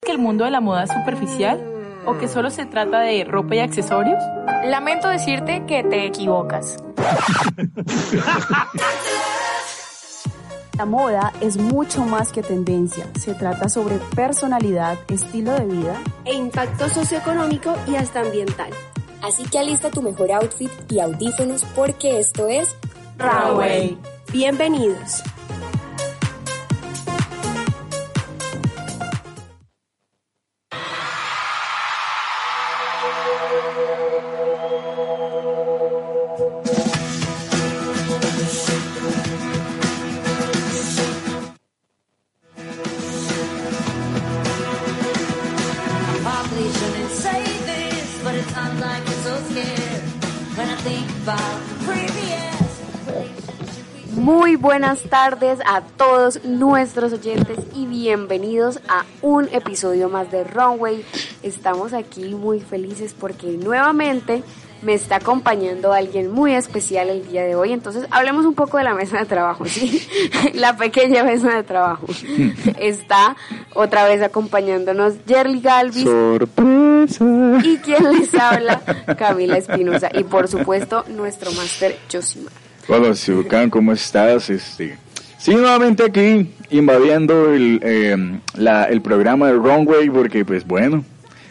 ¿Que el mundo de la moda es superficial? ¿O que solo se trata de ropa y accesorios? Lamento decirte que te equivocas. La moda es mucho más que tendencia. Se trata sobre personalidad, estilo de vida e impacto socioeconómico y hasta ambiental. Así que alista tu mejor outfit y audífonos porque esto es Runway. Bienvenidos. Muy buenas tardes a todos nuestros oyentes y bienvenidos a un episodio más de Runway. Estamos aquí muy felices porque nuevamente me está acompañando alguien muy especial el día de hoy. Entonces, hablemos un poco de la mesa de trabajo, ¿sí? la pequeña mesa de trabajo. está otra vez acompañándonos Jerry Galvis. ¡Sorpresa! Y quien les habla, Camila Espinosa. Y por supuesto, nuestro máster Josimar. Hola, Siucan, ¿cómo estás? Este, sí, nuevamente aquí invadiendo el, eh, la, el programa de Runway porque, pues bueno,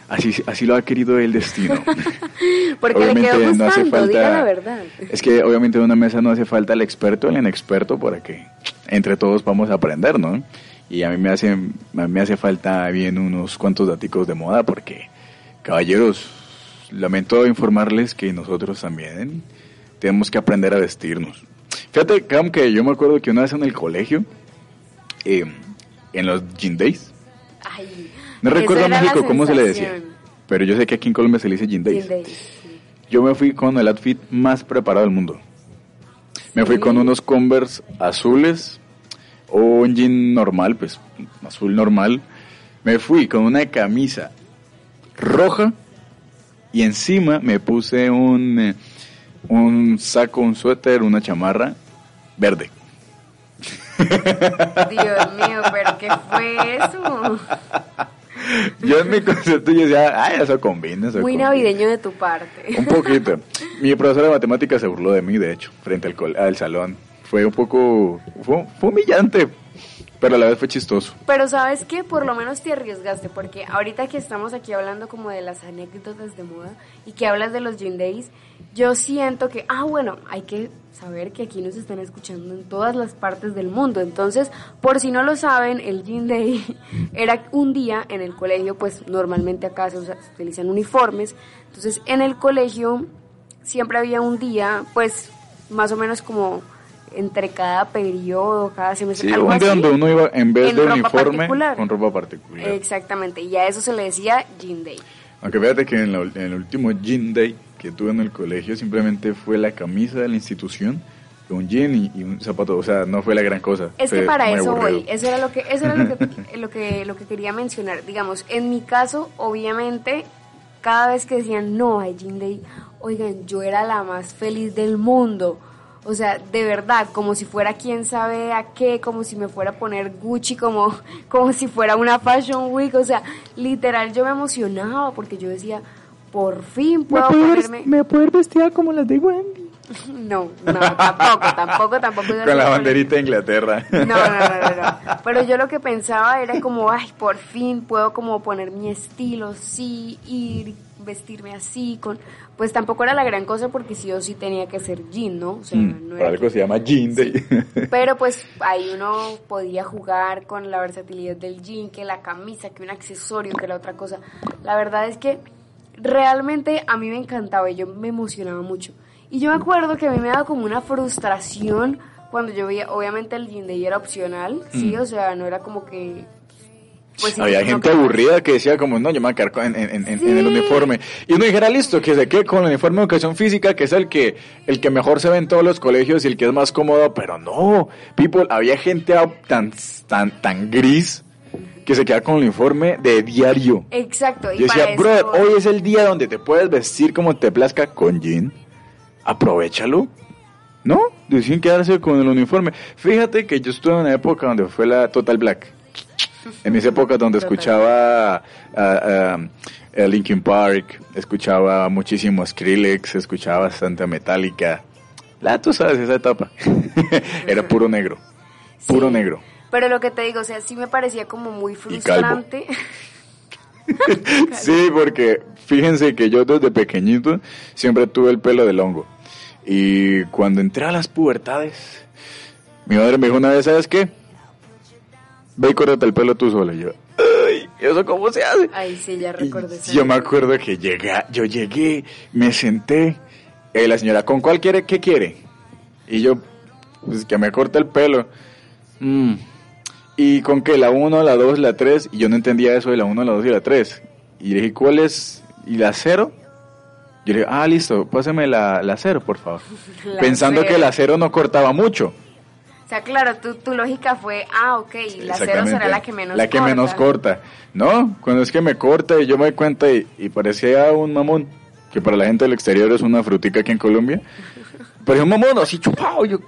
así, así lo ha querido el destino. porque obviamente le quedó gustando, no hace falta, la verdad. Es que obviamente en una mesa no hace falta el experto, el inexperto, para que entre todos vamos a aprender, ¿no? Y a mí me hace, a mí me hace falta bien unos cuantos daticos de moda porque, caballeros, lamento informarles que nosotros también tenemos que aprender a vestirnos. Fíjate, Cam, que yo me acuerdo que una vez en el colegio, eh, en los Gin Days, Ay, no recuerdo en México cómo se le decía, pero yo sé que aquí en Colombia se le dice Gin Days. Gin Days, sí. Yo me fui con el outfit más preparado del mundo. Me fui con unos Converse azules o un jean normal, pues azul normal. Me fui con una camisa roja y encima me puse un... eh, un saco, un suéter, una chamarra verde. Dios mío, pero ¿qué fue eso? Yo en mi concepto yo decía, ay, eso combina. Eso Muy combina". navideño de tu parte. Un poquito. Mi profesora de matemáticas se burló de mí, de hecho, frente al, col- al salón. Fue un poco, fue, fue humillante, pero a la vez fue chistoso. Pero sabes que por lo menos te arriesgaste, porque ahorita que estamos aquí hablando como de las anécdotas de moda y que hablas de los Gin Days, yo siento que, ah, bueno, hay que saber que aquí nos están escuchando en todas las partes del mundo. Entonces, por si no lo saben, el Gin Day era un día en el colegio, pues normalmente acá se, usa- se utilizan uniformes. Entonces, en el colegio siempre había un día, pues más o menos como entre cada periodo, cada semestre. Sí, algo un día así. donde uno iba en vez En de uniforme particular. con ropa particular. Exactamente, y a eso se le decía Jean Day. Aunque fíjate que en, la- en el último Jean Day que tuve en el colegio simplemente fue la camisa de la institución, un jean y, un zapato, o sea, no fue la gran cosa. Es que para eso voy, eso era lo que eso era lo que, lo que lo que quería mencionar. Digamos, en mi caso, obviamente, cada vez que decían no hay Jean Day, oigan, yo era la más feliz del mundo. O sea, de verdad, como si fuera quién sabe a qué, como si me fuera a poner Gucci, como, como si fuera una Fashion Week. O sea, literal, yo me emocionaba porque yo decía, por fin puedo ponerme. me puedo ir vestida como las de Wendy. No, no, tampoco, tampoco, tampoco. no Con la banderita de Inglaterra. no, no, no, no, no. Pero yo lo que pensaba era como, ay, por fin puedo como poner mi estilo, sí, ir, vestirme así, con... Pues tampoco era la gran cosa porque sí o sí tenía que ser jean, ¿no? O sea, Mm, no era algo que- se llama Jean. Pero pues ahí uno podía jugar con la versatilidad del jean, que la camisa, que un accesorio, que la otra cosa. La verdad es que realmente a mí me encantaba y yo me emocionaba mucho. Y yo me acuerdo que a mí me daba como una frustración cuando yo veía, obviamente el day era opcional, sí, Mm. o sea, no era como que pues sí, Había gente aburrida que decía como, no, yo me voy a quedar con- en, en- en- en el uniforme. Y uno dijera, listo, que se quede con el uniforme de educación física, que es el que, el que mejor se ve en todos los colegios y el que es más cómodo, pero no, people, había gente tan, tan, tan gris que se queda con el uniforme de diario. Exacto. Y Yo decía, para brother, eso- hoy es el día donde te puedes vestir como te plazca con jean. Aprovechalo. ¿No? Deciden quedarse con el uniforme. Fíjate que yo estuve en una época donde fue la Total Black. En mis épocas donde Total. escuchaba a, a- a Linkin Park, escuchaba muchísimo Skrillex, escuchaba bastante Metallica. La, tú sabes, esa etapa. Era puro negro. Puro Sí. negro. Pero lo que te digo, o sea, sí me parecía como muy frustrante. Sí, porque fíjense que yo desde pequeñito siempre tuve el pelo del hongo. Y cuando entré a las pubertades, mi madre me dijo una vez, ¿sabes qué? Ve y córtate el pelo tú sola. Y yo, ¡ay! ¿Eso cómo se hace? Ay, sí, ya esa yo me acuerdo que llegué, yo llegué, me senté, eh, la señora, ¿con cuál quiere? ¿Qué quiere? Y yo, pues que me corte el pelo. Mm. ¿Y con qué? ¿La 1, la 2, la 3? Y yo no entendía eso de la 1, la 2 y la 3. Y le dije, ¿cuál es? ¿Y la 0? Yo le dije, ah, listo, pásame la, la 0, por favor. La Pensando cero. que la 0 no cortaba mucho. O sea, claro, tu, tu lógica fue, ah, ok, la cero Exactamente. será la que menos La que corta. menos corta. No, cuando es que me corta y yo me doy cuenta y, y parecía un mamón, que para la gente del exterior es una frutica aquí en Colombia. Parecía un mamón así chupado. Yo,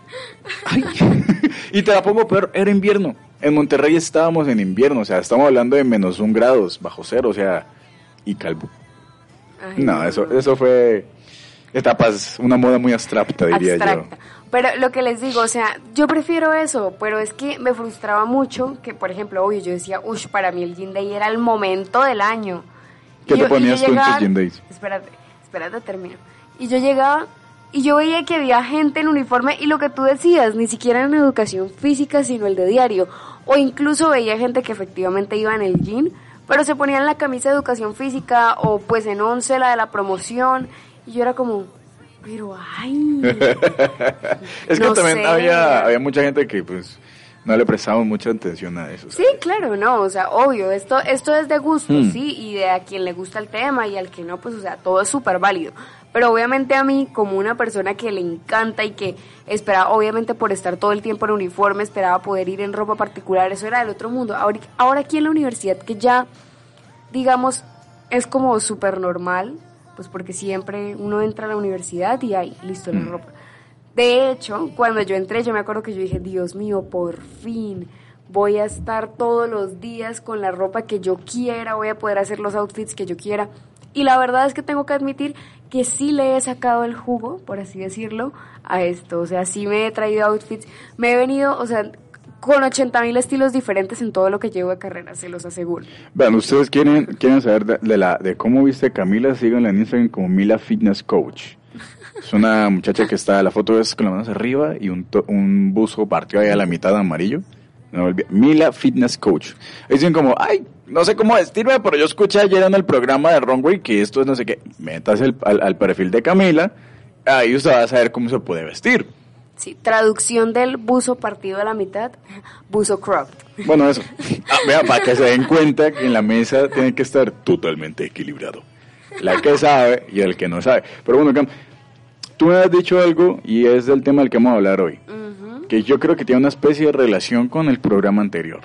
ay. y te la pongo peor, era invierno. En Monterrey estábamos en invierno, o sea, estamos hablando de menos un grados, bajo cero, o sea, y calvo. Ay, No, eso, eso fue etapas, una moda muy abstracta, diría abstracta. Pero lo que les digo, o sea, yo prefiero eso, pero es que me frustraba mucho que, por ejemplo, obvio, yo decía, uff, para mí el Gin Day era el momento del año. ¿Qué Y te yo- ponías yo tú en tus Gin Days? Espérate, espérate, termino. Y yo llegaba y yo veía que había gente en uniforme y lo que tú decías, ni siquiera en educación física, sino el de diario. O incluso veía gente que efectivamente iba en el gym, pero se ponían la camisa de educación física o pues en once la de la promoción. Y yo era como, pero ay. Es que No también sé. había, había mucha gente que pues no le prestaba mucha atención a eso. Sí, claro, no, o sea, obvio, esto, esto es de gusto, Hmm. sí, y de a quien le gusta el tema y al que no, pues, o sea, todo es súper válido. Pero obviamente a mí, como una persona que le encanta y que espera, obviamente por estar todo el tiempo en uniforme, esperaba poder ir en ropa particular, eso era del otro mundo. Ahora, ahora aquí en la universidad, que ya, digamos, es como súper normal, pues porque siempre uno entra a la universidad y ahí, listo, la Mm. ropa. De hecho, cuando yo entré, yo me acuerdo que yo dije, Dios mío, por fin voy a estar todos los días con la ropa que yo quiera, voy a poder hacer los outfits que yo quiera. Y la verdad es que tengo que admitir que sí le he sacado el jugo, por así decirlo, a esto. O sea, sí me he traído outfits, me he venido, o sea, con 80 mil estilos diferentes en todo lo que llevo de carrera, se los aseguro. Vean, ustedes quieren, quieren saber de, de la, de cómo viste Camila, síganla en Instagram como Mila Fitness Coach. Es una muchacha que está, la foto es con las manos arriba y un, to- un buzo partido ahí a la mitad amarillo. No. Mila Fitness Coach. Dicen como, ay, no sé cómo vestirme, pero yo escuché ayer en el programa de Runway que esto es no sé qué. Metas el- al, al perfil de Camila, ahí usted va a saber cómo se puede vestir. Sí, traducción del buzo partido a la mitad, buzo cropped. Bueno, eso. Ah, vea, para que se den cuenta que en la mesa tiene que estar totalmente equilibrado. La que sabe y el que no sabe. Pero bueno, Cam, tú me has dicho algo y es del tema del que vamos a hablar hoy. Que yo creo que tiene una especie de relación con el programa anterior.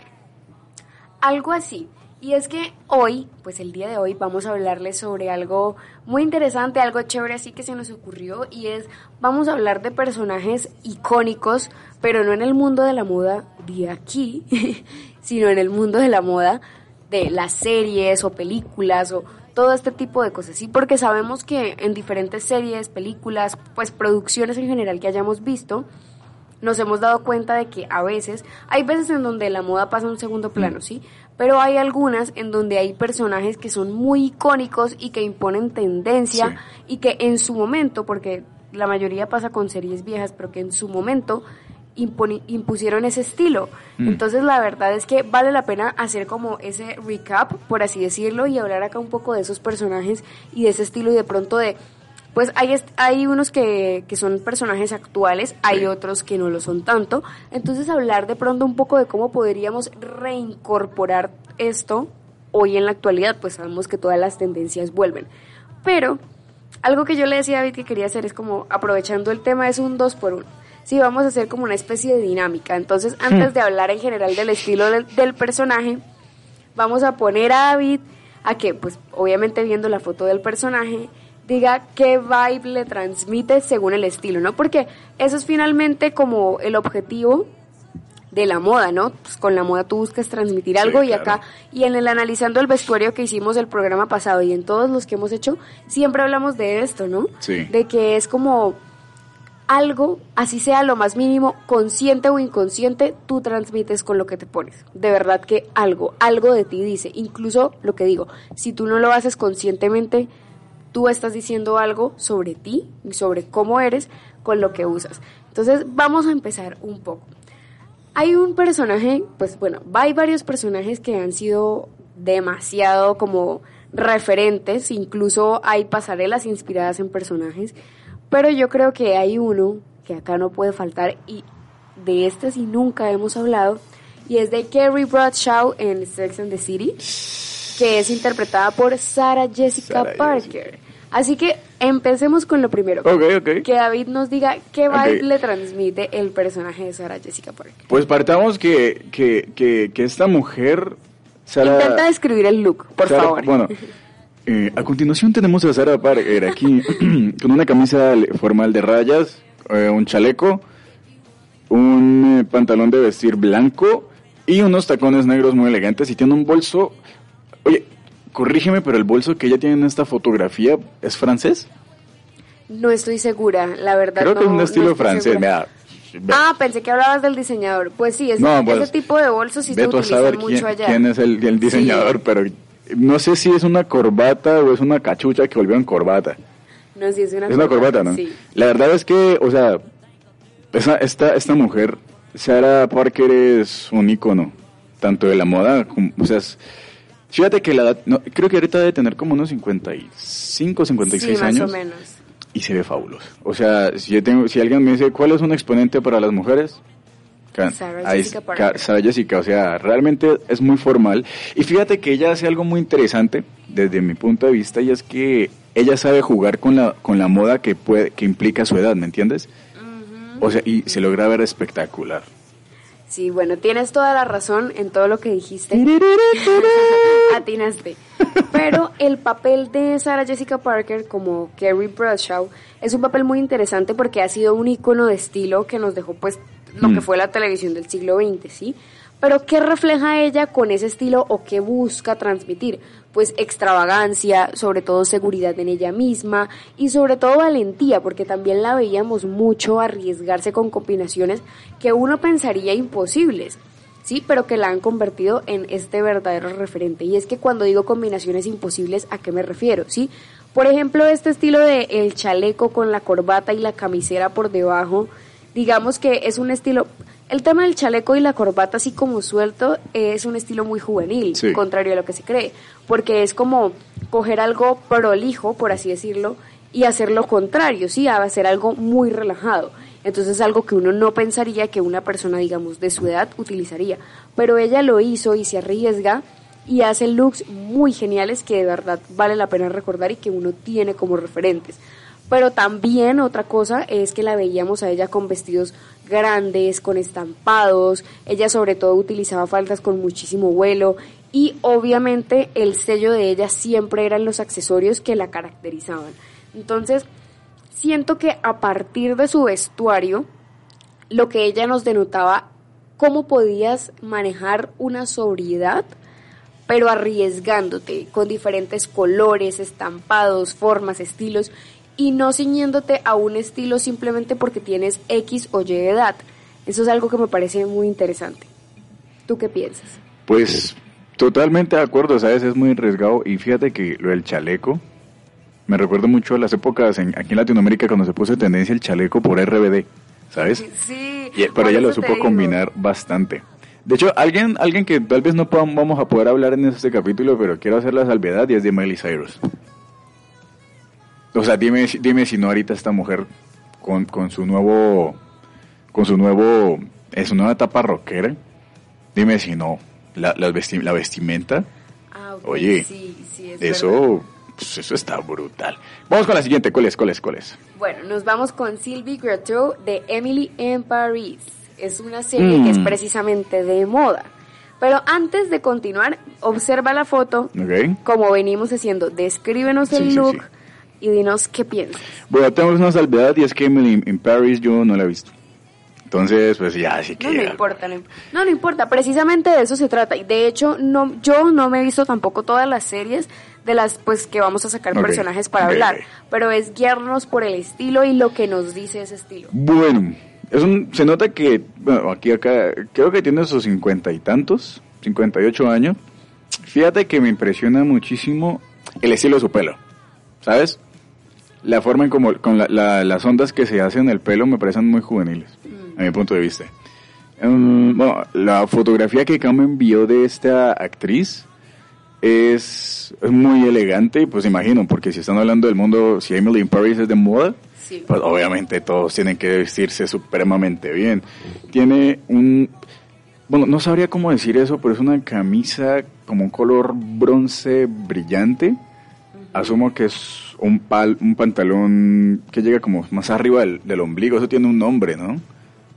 Algo así. Y es que hoy, pues el día de hoy, vamos a hablarles sobre algo muy interesante, algo chévere así que se nos ocurrió y es, vamos a hablar de personajes icónicos, pero no en el mundo de la moda de aquí, sino en el mundo de la moda de las series o películas o todo este tipo de cosas, sí, porque sabemos que en diferentes series, películas, pues producciones en general que hayamos visto, nos hemos dado cuenta de que a veces, hay veces en donde la moda pasa a un segundo plano, ¿sí? Pero hay algunas en donde hay personajes que son muy icónicos y que imponen tendencia Sí. y que en su momento, porque la mayoría pasa con series viejas, pero que en su momento impusieron ese estilo. Mm. Entonces la verdad es que vale la pena hacer como ese recap, por así decirlo, y hablar acá un poco de esos personajes y de ese estilo y de pronto de pues hay, hay unos que, que son personajes actuales, hay Sí. otros que no lo son tanto. Entonces hablar de pronto un poco de cómo podríamos reincorporar esto hoy en la actualidad, pues sabemos que todas las tendencias vuelven. Pero algo que yo le decía a David que quería hacer es como aprovechando el tema es un dos por uno. Sí, vamos a hacer como una especie de dinámica. Entonces, antes de hablar en general del estilo del, del personaje, vamos a poner a David a que, pues, obviamente viendo la foto del personaje, diga qué vibe le transmite según el estilo, ¿no? Porque eso es finalmente como el objetivo de la moda, ¿no? Pues con la moda tú buscas transmitir algo y claro. acá, y en el analizando el vestuario que hicimos el programa pasado y en todos los que hemos hecho, siempre hablamos de esto, ¿no? Sí. De que es como algo, así sea lo más mínimo, consciente o inconsciente, tú transmites con lo que te pones. De verdad que algo, algo de ti dice. Incluso lo que digo, si tú no lo haces conscientemente, tú estás diciendo algo sobre ti y sobre cómo eres con lo que usas. Entonces vamos a empezar un poco. Hay un personaje, pues bueno, hay varios personajes que han sido demasiado como referentes, incluso hay pasarelas inspiradas en personajes, pero yo creo que hay uno que acá no puede faltar y de este sí nunca hemos hablado y es de Carrie Bradshaw en Sex and the City, que es interpretada por Sarah Jessica Sarah Parker. Así que empecemos con lo primero. Ok, ok. Que David nos diga qué vibe le transmite el personaje de Sarah Jessica Parker. Pues partamos que, que, que, que esta mujer. Intenta describir el look, por favor. Bueno, eh, a continuación tenemos a Sara Parker aquí con una camisa formal de rayas, eh, un chaleco, un eh, pantalón de vestir blanco y unos tacones negros muy elegantes y tiene un bolso... Oye, corrígeme, pero el bolso que ella tiene en esta fotografía es francés. No estoy segura, la verdad. Creo que es no- un no estilo francés. Mira, Ah, pensé que hablabas del diseñador. Pues sí, ese, No, pues, ese tipo de bolsos sí se utilizan mucho quién, allá. quién es el, el diseñador, Sí. pero no sé si es una corbata o es una cachucha que volvió en corbata. No, sí, es una Es una corbata, ¿no? Sí. La verdad es que, o sea, esa, esta, esta mujer, Sarah Parker, es un ícono, tanto de la moda, como, o sea, es- fíjate que la edad, no, creo que ahorita debe tener como unos 55, 56 sí, más años. o menos. Y se ve fabuloso. O sea, si, yo tengo, si alguien me dice, ¿cuál es un exponente para las mujeres? Sarah ahí Jessica es- Parker. Sarah Jessica, o sea, realmente es muy formal. Y fíjate que ella hace algo muy interesante desde mi punto de vista y es que ella sabe jugar con la, con la moda que, puede, que implica su edad, ¿me entiendes? O sea, y se logra ver espectacular. Sí, bueno, tienes toda la razón en todo lo que dijiste. Atinaste. Pero el papel de Sarah Jessica Parker como Carrie Bradshaw es un papel muy interesante porque ha sido un icono de estilo que nos dejó pues lo Mm. que fue la televisión del siglo XX, ¿sí? Pero ¿qué refleja ella con ese estilo o qué busca transmitir? Pues extravagancia, sobre todo seguridad en ella misma y sobre todo valentía, porque también la veíamos mucho arriesgarse con combinaciones que uno pensaría imposibles. Sí, pero que la han convertido en este verdadero referente. Y es que cuando digo combinaciones imposibles, ¿a qué me refiero? ¿Sí? Por ejemplo, este estilo de el chaleco con la corbata y la camisera por debajo, digamos que es un estilo... El tema del chaleco y la corbata así como suelto es un estilo muy juvenil, Sí. contrario a lo que se cree, porque es como coger algo prolijo, por así decirlo, y hacer lo contrario, sí, a hacer algo muy relajado. Entonces algo que uno no pensaría que una persona, digamos, de su edad utilizaría. Pero ella lo hizo y se arriesga y hace looks muy geniales que de verdad vale la pena recordar y que uno tiene como referentes. Pero también otra cosa es que la veíamos a ella con vestidos grandes, con estampados. Ella sobre todo utilizaba faldas con muchísimo vuelo y obviamente el sello de ella siempre eran los accesorios que la caracterizaban. Entonces, siento que a partir de su vestuario, lo que ella nos denotaba, cómo podías manejar una sobriedad, pero arriesgándote con diferentes colores, estampados, formas, estilos, y no ciñéndote a un estilo simplemente porque tienes X o Y edad. Eso es algo que me parece muy interesante. ¿Tú qué piensas? Pues totalmente de acuerdo, ¿sabes? Es muy arriesgado. Y fíjate que lo del chaleco, me recuerdo mucho a las épocas en, aquí en Latinoamérica cuando se puso de tendencia el chaleco por RBD, ¿sabes? Sí, Y- pero ella lo supo combinar bastante. De hecho, alguien, alguien que tal vez no vamos a poder hablar en este capítulo, pero quiero hacer la salvedad y es de Miley Cyrus. O sea, dime, si- dime si no ahorita esta mujer con, con su nuevo, con su nuevo, es su nueva etapa rockera, dime si no, la, la, vesti- la vestimenta, Ah, Oye, sí, sí, es eso, pues, eso está brutal. Vamos con la siguiente, ¿cuál es, cuál es, cuál es? Bueno, nos vamos con Sylvie Gretto de Emily in Paris. Es una serie Mm. que es precisamente de moda. Pero antes de continuar, observa la foto, como venimos haciendo. Descríbenos el Sí, sí, look sí. Y dinos qué piensas. Bueno, tenemos una salvedad y es que Emily in Paris yo no la he visto. Entonces, pues ya, así que... No, no importa, no, no, no importa, precisamente de eso se trata. Y de hecho, no, yo no me he visto tampoco todas las series de las pues que vamos a sacar personajes para hablar, pero es guiarnos por el estilo y lo que nos dice ese estilo. Bueno, es un, se nota que, bueno, aquí acá, creo que tiene sus cincuenta y tantos, 58 años. Fíjate que me impresiona muchísimo el estilo de su pelo, ¿sabes? La forma en como, con la- la- las ondas que se hacen en el pelo me parecen muy juveniles, a mi punto de vista. Um, bueno, la fotografía que Cam envió de esta actriz es, es muy elegante, pues imagino, porque si están hablando del mundo, si Emily in Paris es de moda, Sí. pues obviamente todos tienen que vestirse supremamente bien. Tiene un, bueno, no sabría cómo decir eso, pero es una camisa como un color bronce brillante. Asumo que es un, pal, un pantalón que llega como más arriba del, del ombligo. Eso tiene un nombre, ¿no?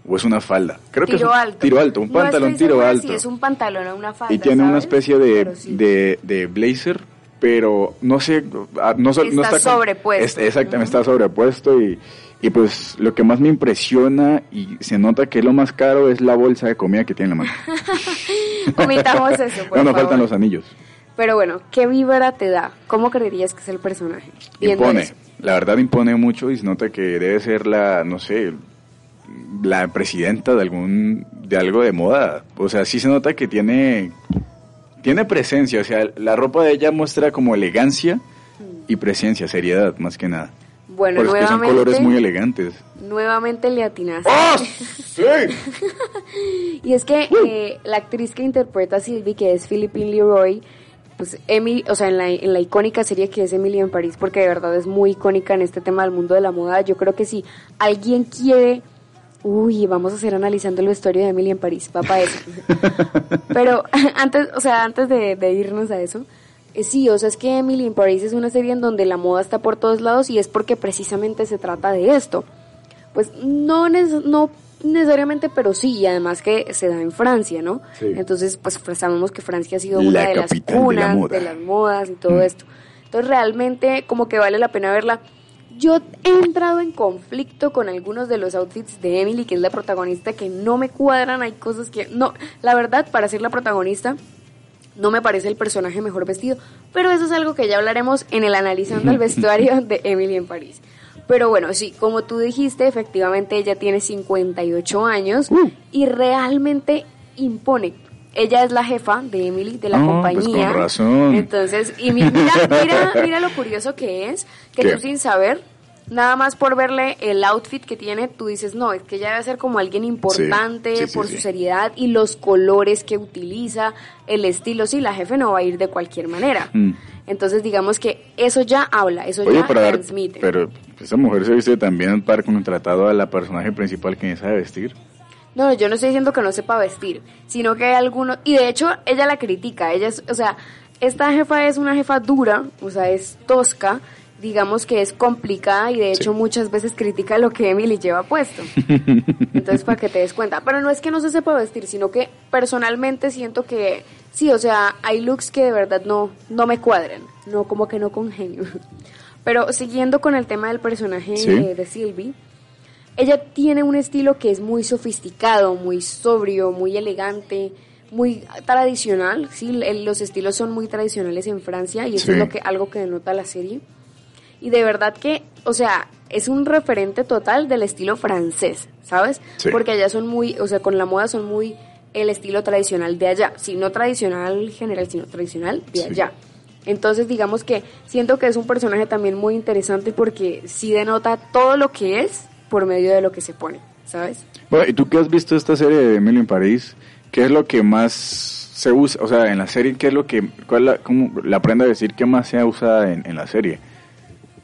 ¿O es una falda? Creo que es tiro un alto. tiro alto, un No pantalón tiro alto. Es un pantalón o una falda. y tiene una especie de, sí. de, de blazer, pero no sé, ah, no, Está está, sobrepuesto. es- exactamente, está sobrepuesto y, y pues lo que más me impresiona y se nota que es lo más caro es la bolsa de comida que tiene en la mano. Eso, por no, nos favor. faltan los anillos. Pero bueno, ¿qué vibra te da? ¿Cómo creerías que es el personaje? Impone, eso. la verdad impone mucho y se nota que debe ser la, no sé, la presidenta de algún, de algo de moda. O sea, sí se nota que tiene, tiene presencia, o sea, la ropa de ella muestra como elegancia y presencia, seriedad, más que nada. Bueno, Por es que son nuevamente, colores muy elegantes. nuevamente le atinaste. ¡Ah! ¡Sí! Y es que eh, la actriz que interpreta a Sylvie, que es Philippine Leroy, pues Emily, o sea, en la, en la icónica serie que es Emily en París, porque de verdad es muy icónica en este tema del mundo de la moda, yo creo que si alguien quiere, uy, vamos a hacer analizando el vestuario de Emily en París, va para eso. Pero antes, o sea, antes de, de irnos a eso, eh, sí, o sea, es que Emily in Paris es una serie en donde la moda está por todos lados y es porque precisamente se trata de esto. Pues no, no necesariamente, pero sí, y además que se da en Francia, ¿no? Sí. Entonces, pues pues, sabemos que Francia ha sido La una de las capital de la cunas de las modas y todo Mm. esto. Entonces, realmente como que vale la pena verla. Yo he entrado en conflicto con algunos de los outfits de Emily, que es la protagonista, que no me cuadran. Hay cosas que no, la verdad, para ser la protagonista, no me parece el personaje mejor vestido, pero eso es algo que ya hablaremos en el analizando el vestuario de Emily en París. Pero bueno, sí, como tú dijiste, efectivamente ella tiene 58 años Uh. y realmente impone. Ella es la jefa de Emily, de la Ah, pues compañía. con razón. Entonces, y mi- mira, mira, mira lo curioso que es, que ¿Qué? tú sin saber, nada más por verle el outfit que tiene, tú dices, no, es que ella debe ser como alguien importante Sí, sí, sí, por sí. su seriedad y los colores que utiliza, el estilo, sí, la jefe no va a ir de cualquier manera. Mm. Entonces, digamos que eso ya habla, eso Oye, ya dar, transmite. pero esa mujer se viste también para contratado a la personaje principal que sabe vestir. No, yo no estoy diciendo que no sepa vestir, sino que hay algunos, y de hecho ella la critica, ella es, o sea, esta jefa es una jefa dura, o sea, es tosca, digamos que es complicada y de hecho Sí. muchas veces critica lo que Emily lleva puesto. Entonces, para que te des cuenta. Pero no es que no se sepa vestir, sino que personalmente siento que sí, o sea, hay looks que de verdad no, no me cuadran, no como que no congenio. Pero siguiendo con el tema del personaje Sí. de Sylvie, ella tiene un estilo que es muy sofisticado, muy sobrio, muy elegante, muy tradicional, sí, los estilos son muy tradicionales en Francia y eso Sí. es lo que algo que denota la serie. Y de verdad que, o sea, es un referente total del estilo francés, ¿sabes? Sí. Porque allá son muy, o sea, con la moda son muy el estilo tradicional de allá, sí, no tradicional general, sino tradicional de allá. Entonces, digamos que siento que es un personaje también muy interesante porque sí denota todo lo que es por medio de lo que se pone, ¿sabes? Bueno, ¿y tú qué has visto esta serie de Emily en París? ¿Qué es lo que más se usa? O sea, en la serie, ¿qué es lo que, cuál la, cómo, la prenda a decir qué más se usa en, en la serie?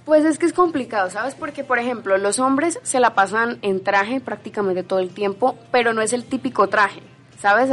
Pues es que es complicado, ¿sabes? Porque, por ejemplo, los hombres se la pasan en traje prácticamente todo el tiempo, pero no es el típico traje, ¿sabes?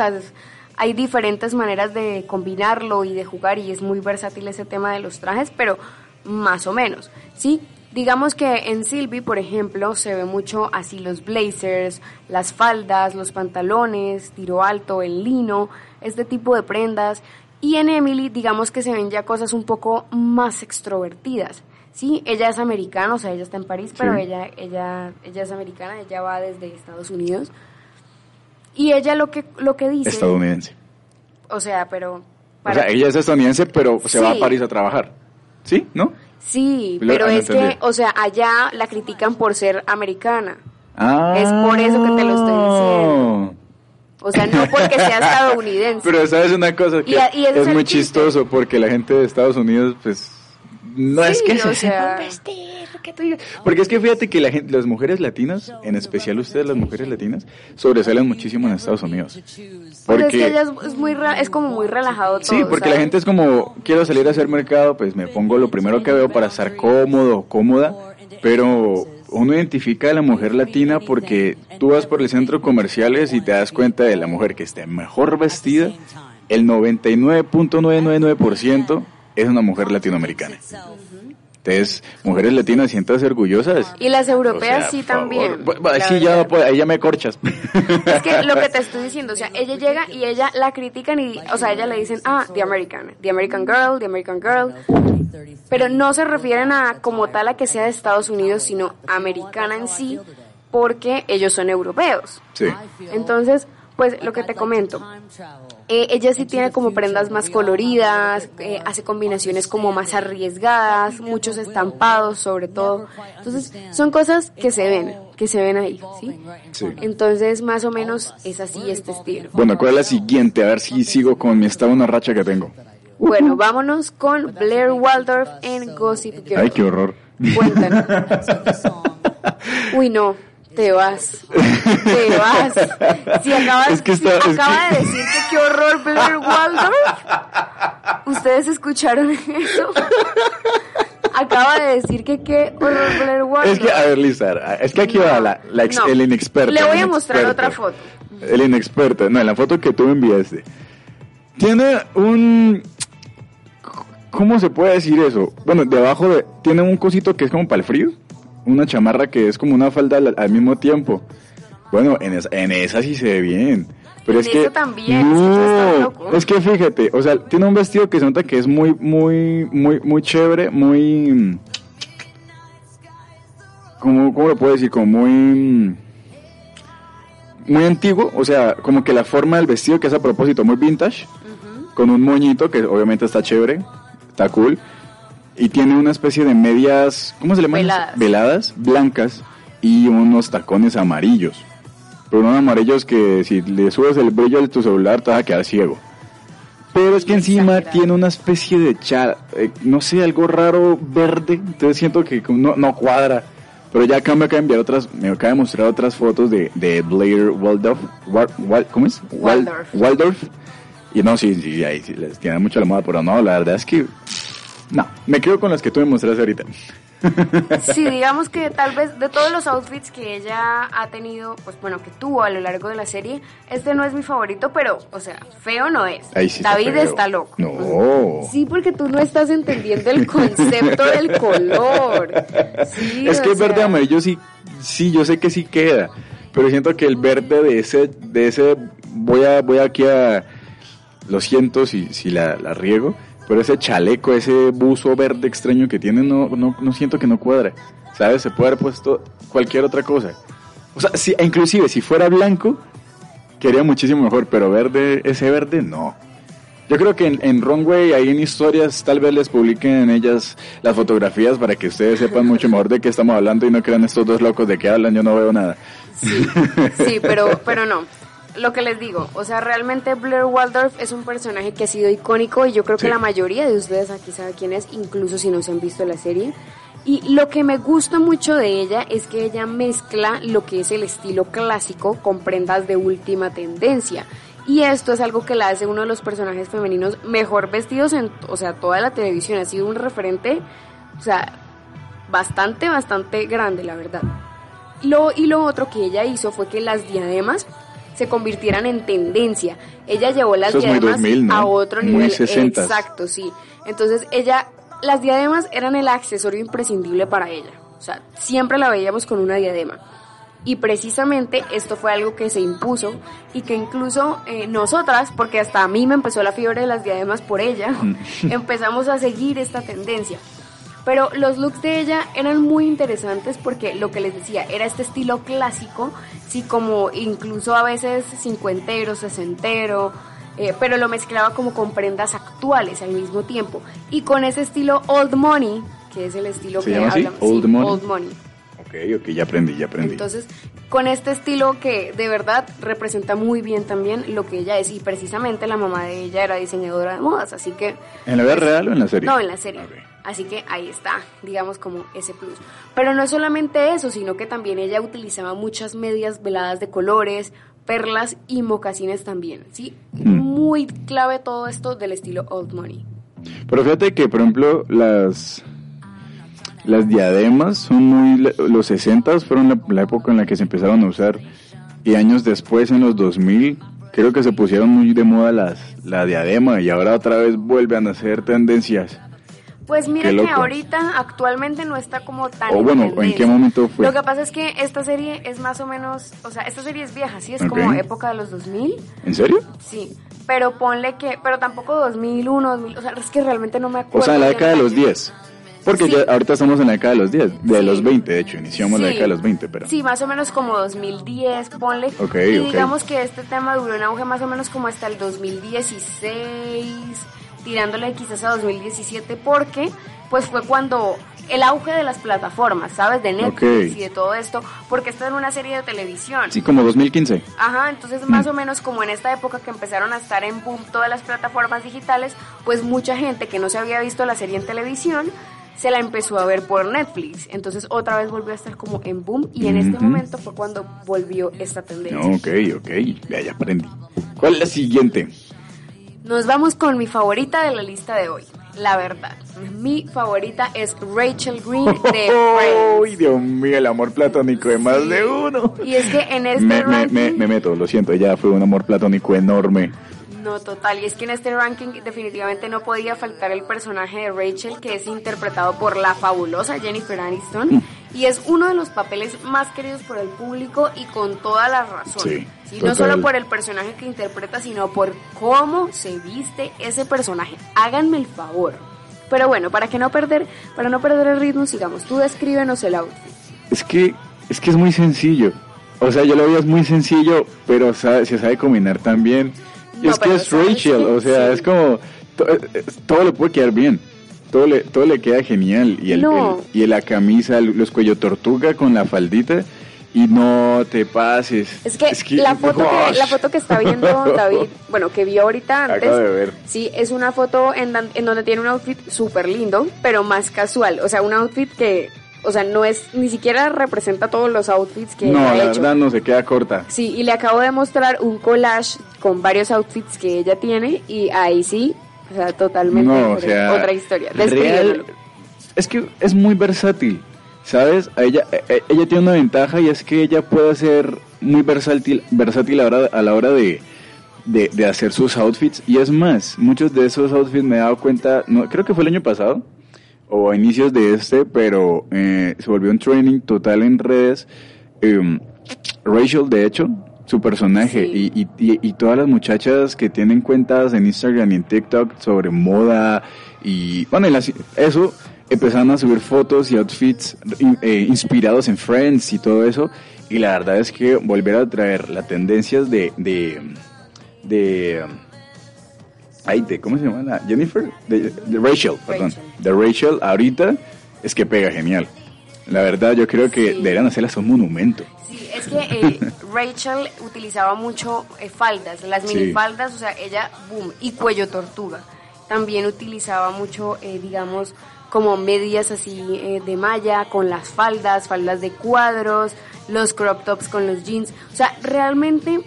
Hay diferentes maneras de combinarlo y de jugar y es muy versátil ese tema de los trajes, pero más o menos, ¿sí? Digamos que en Sylvie, por ejemplo, se ve mucho así los blazers, las faldas, los pantalones, tiro alto, el lino, este tipo de prendas. Y en Emily, digamos que se ven ya cosas un poco más extrovertidas. Sí, ella es americana, o sea, ella está en París, pero ella, ella, ella es americana, ella va desde Estados Unidos. Y ella lo que, lo que dice... Estadounidense. O sea, pero... O sea, ella es estadounidense, pero se va a París a trabajar. ¿Sí? ¿No? Sí, pero ah, es que, o sea, allá la critican por ser americana. Ah. Es por eso que te lo estoy diciendo. O sea, no porque sea estadounidense. Pero sabes una cosa que es, muy chistoso porque la gente de Estados Unidos, pues, no es que se sea... vestir. Porque es que fíjate que la gente, las mujeres latinas, en especial ustedes las mujeres latinas, sobresalen muchísimo en Estados Unidos. Porque es que es, muy, es como muy relajado todo. Sí, porque la gente es como, quiero salir a hacer mercado, pues me pongo lo primero que veo para estar cómodo, cómoda, pero uno identifica a la mujer latina porque tú vas por el centro comerciales y te das cuenta de la mujer que esté mejor vestida, el 99.999% es una mujer latinoamericana. Entonces, mujeres latinas, sientas orgullosas. Y las europeas sí también. sí, ya, pues, ahí ya me corchas. Es que lo que te estoy diciendo, o sea, ella llega y ella la critican y, o sea, ella le dicen, ah, The American, The American Girl, The American Girl. Pero no se refieren a como tal a que sea de Estados Unidos, sino americana en sí, porque ellos son europeos. Sí. Entonces, pues lo que te comento. Eh, ella sí tiene como prendas más coloridas, eh, hace combinaciones como más arriesgadas, muchos estampados sobre todo. Entonces, son cosas que se ven, que se ven ahí, ¿sí? Sí. Entonces, más o menos es así este estilo. Bueno, ¿cuál es la siguiente? A ver si sigo con mi estado una racha que tengo. Bueno, vámonos con Blair Waldorf en Gossip Girl. Ay, qué horror. Cuéntanos. Uy, no te vas, te vas. Si acabas, acaba de decir que qué horror Blair Waldorf. ¿Ustedes escucharon eso? Acaba de decir que qué horror Blair Waldorf. Es que, a ver, Lisa, es que aquí va la, el inexperto. Le voy a mostrar otra foto. El inexperto, no, en la foto que tú me enviaste. Tiene un... ¿Cómo se puede decir eso? Bueno, debajo de... Tiene un cosito que es como para el frío una chamarra que es como una falda al, mismo tiempo. Bueno, en esa, en esa sí se ve bien. Pero es que también, no, es que fíjate, o sea, tiene un vestido que se nota que es muy muy muy muy chévere, muy como cómo lo puedo decir, como muy muy antiguo, o sea, como que la forma del vestido que es a propósito muy vintage, con un moñito que obviamente está chévere, está cool y tiene una especie de medias, ¿cómo se llama? Veladas. Veladas, blancas y unos tacones amarillos. Pero unos amarillos que si le subes el brillo de tu celular te vas a quedar ciego. Pero es que encima tiene una especie de chal, eh, no sé, algo raro verde, entonces siento que no, no cuadra. Pero ya acá me acaba de enviar otras, me acaba de mostrar otras fotos de, de Blair Waldorf, ¿cómo es? Waldorf. Waldorf. Y no, sí, sí, ahí sí, les tiene mucho la moda, pero no, la verdad es que no, me quedo con las que tú me mostraste ahorita. Sí, digamos que tal vez de todos los outfits que ella ha tenido, pues bueno, que tuvo a lo largo de la serie, este no es mi favorito, pero, o sea, feo no es. David está, loco. No. Sí, porque tú no estás entendiendo el concepto del color. Sí, es que el verde amarillo sí, sí, yo sé que sí queda, pero siento que el verde de ese, de ese, voy a, voy aquí a, lo siento si, si la, la riego, pero ese chaleco, ese buzo verde extraño que tiene, no, no, no siento que no cuadre. ¿Sabes? Se puede haber puesto cualquier otra cosa. O sea, si, inclusive si fuera blanco, quedaría muchísimo mejor, pero verde, ese verde, no. Yo creo que en, en Runway, ahí en historias, tal vez les publiquen en ellas las fotografías para que ustedes sepan mucho mejor de qué estamos hablando y no crean estos dos locos de qué hablan, yo no veo nada. Sí, sí pero, pero no lo que les digo, o sea, realmente Blair Waldorf es un personaje que ha sido icónico y yo creo que la mayoría de ustedes aquí saben quién es, incluso si no se han visto la serie. Y lo que me gusta mucho de ella es que ella mezcla lo que es el estilo clásico con prendas de última tendencia. Y esto es algo que la hace uno de los personajes femeninos mejor vestidos en, o sea, toda la televisión. Ha sido un referente, o sea, bastante, bastante grande, la verdad. Lo, y lo otro que ella hizo fue que las diademas se convirtieran en tendencia. Ella llevó las Eso diademas 2000, ¿no? a otro Muy nivel. 60s. Exacto, sí. Entonces ella, las diademas eran el accesorio imprescindible para ella. O sea, siempre la veíamos con una diadema. Y precisamente esto fue algo que se impuso y que incluso eh, nosotras, porque hasta a mí me empezó la fiebre de las diademas por ella, empezamos a seguir esta tendencia. Pero los looks de ella eran muy interesantes porque lo que les decía era este estilo clásico, sí, como incluso a veces cincuentero, sesentero, eh, pero lo mezclaba como con prendas actuales al mismo tiempo. Y con ese estilo old money, que es el estilo ¿Se que llama así? hablamos- Old sí, money. old money. Ok, ok, ya aprendí, ya aprendí. Entonces, con este estilo que de verdad representa muy bien también lo que ella es, y precisamente la mamá de ella era diseñadora de modas, así que... ¿En la vida real o en la serie? No, en la serie. Así que ahí está, digamos como ese plus. Pero no es solamente eso, sino que también ella utilizaba muchas medias veladas de colores, perlas y mocasines también, ¿sí? Mm. Muy clave todo esto del estilo old money. Pero fíjate que, por ejemplo, las las diademas son muy... Los 60 fueron la, la época en la que se empezaron a usar y años después, en los 2000, creo que se pusieron muy de moda las, la diadema y ahora otra vez vuelven a ser tendencias. Pues mira que ahorita actualmente no está como tan... O en bueno, ¿en qué momento fue? Lo que pasa es que esta serie es más o menos, o sea, esta serie es vieja, sí, es como época de los 2000, ¿En serio? sí, pero ponle que, pero tampoco 2001, 2000, o sea, es que realmente no me acuerdo. O sea, en la década de los años. 10. Porque Sí. ya ahorita estamos en la década de los 10, de Sí. los 20, de hecho, iniciamos la década de los 20, pero... Sí, más o menos como 2010, ponle. Ok, y ok. digamos que este tema duró en auge más o menos como hasta el 2016, tirándole quizás a 2017, porque pues fue cuando el auge de las plataformas, ¿sabes? De Netflix y de todo esto, porque esto era una serie de televisión. Sí, como 2015. Ajá, entonces más o menos como en esta época que empezaron a estar en boom todas las plataformas digitales, pues mucha gente que no se había visto la serie en televisión se la empezó a ver por Netflix. Entonces otra vez volvió a estar como en boom y en este momento fue cuando volvió esta tendencia. Ok, ok, ya, ya aprendí. ¿Cuál es la siguiente? Nos vamos con mi favorita de la lista de hoy. La verdad, mi favorita es Rachel Green de Friends. ¡Ay, Dios mío, el amor platónico de más de uno! Y es que en este Me, me, me, me meto, lo siento, ella fue un amor platónico enorme. No, total. Y es que en este ranking definitivamente no podía faltar el personaje de Rachel, que es interpretado por la fabulosa Jennifer Aniston. Y es uno de los papeles más queridos por el público y con toda la razón. Sí, no total. solo por el personaje que interpreta, sino por cómo se viste ese personaje. Háganme el favor. Pero bueno, para que no perder, para no perder el ritmo, sigamos. Tú descríbenos el outfit. Es que, es que es muy sencillo. O sea, yo lo veo es muy sencillo, pero sabe- se sabe combinar también. No, es que es ¿sabes Rachel, o sea, Sí. es como, to- es- todo le puede quedar bien. Todo le, todo le queda genial. Y, el, No. el- y la camisa, los cuello tortuga con la faldita. Y no te pases. Es que, la, foto que, la foto que está viendo David, bueno, que vio ahorita antes, Acabo de ver. sí, es una foto en, en donde tiene un outfit súper lindo, pero más casual. O sea, un outfit que, o sea, no es, ni siquiera representa todos los outfits que No, ha la hecho. verdad no se queda corta. Sí, y le acabo de mostrar un collage con varios outfits que ella tiene y ahí sí, o sea, totalmente No, o sea, otra historia. real- es que es muy versátil, ¿sabes? A Ella, eh, eh, ella tiene una ventaja y es que ella puede ser muy versátil, versátil a la hora, a la hora de, de, de hacer sus outfits. Y es más, muchos de esos outfits me he dado cuenta, no, creo que fue el año pasado o a inicios de este, pero eh, se volvió un training total en redes. Em, Rachel, de hecho, su personaje Sí. y, y, y- todas las muchachas que tienen cuentas en Instagram y en TikTok sobre moda y bueno, y las- eso empezaron a subir fotos y outfits eh, inspirados en Friends y todo eso y la verdad es que volver a traer las tendencias de de, de ay, de ¿cómo se llama la Jennifer? De, de Rachel, perdón, Rachel. de Rachel ahorita es que pega genial. La verdad yo creo que Sí. deberían hacerlas un monumento. Sí, es que eh, Rachel utilizaba mucho eh, faldas, las Sí. minifaldas, o sea, ella, boom, y cuello tortuga. También utilizaba mucho, eh, digamos, como medias así eh, de malla, con las faldas, faldas de cuadros, los crop tops con los jeans. O sea, realmente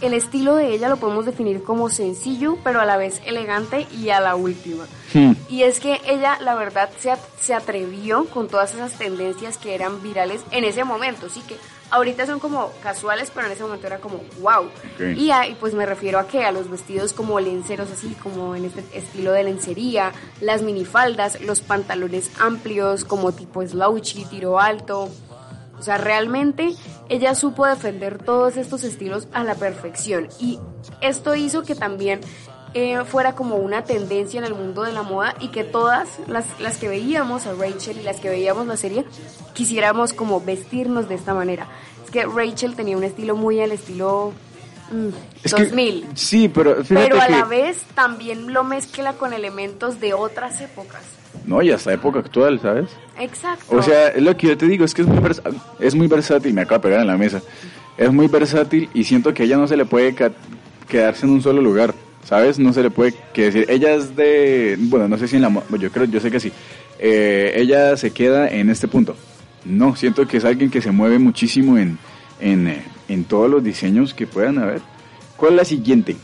el estilo de ella lo podemos definir como sencillo, pero a la vez elegante y a la última. Hmm. Y es que ella, la verdad, se, at- se atrevió con todas esas tendencias que eran virales en ese momento. Sí que ahorita son como casuales, pero en ese momento era como wow. Ok. Y, a- y pues me refiero a que a los vestidos como lenceros, así como en este estilo de lencería, las minifaldas, los pantalones amplios como tipo slouchy, tiro alto. O sea, realmente ella supo defender todos estos estilos a la perfección y esto hizo que también eh, fuera como una tendencia en el mundo de la moda y que todas las, las que veíamos a Rachel y las que veíamos la serie quisiéramos como vestirnos de esta manera. Es que Rachel tenía un estilo muy al estilo mm, Es que- 2000. sí, pero Pero a que... la vez también lo mezcla con elementos de otras épocas. No, y hasta época actual, ¿sabes? Exacto. O sea, es lo que yo te digo, es que es muy, es muy versátil, me acaba de pegar en la mesa. Es muy versátil y siento que ella no se le puede quedarse en un solo lugar, ¿sabes? No se le puede que decir, ella es de, bueno, no sé si en la, yo creo, yo sé que sí, Eh, ella se queda en este punto. No, siento que es alguien que se mueve muchísimo en, en, eh, en todos los diseños que puedan haber. ¿Cuál es la siguiente?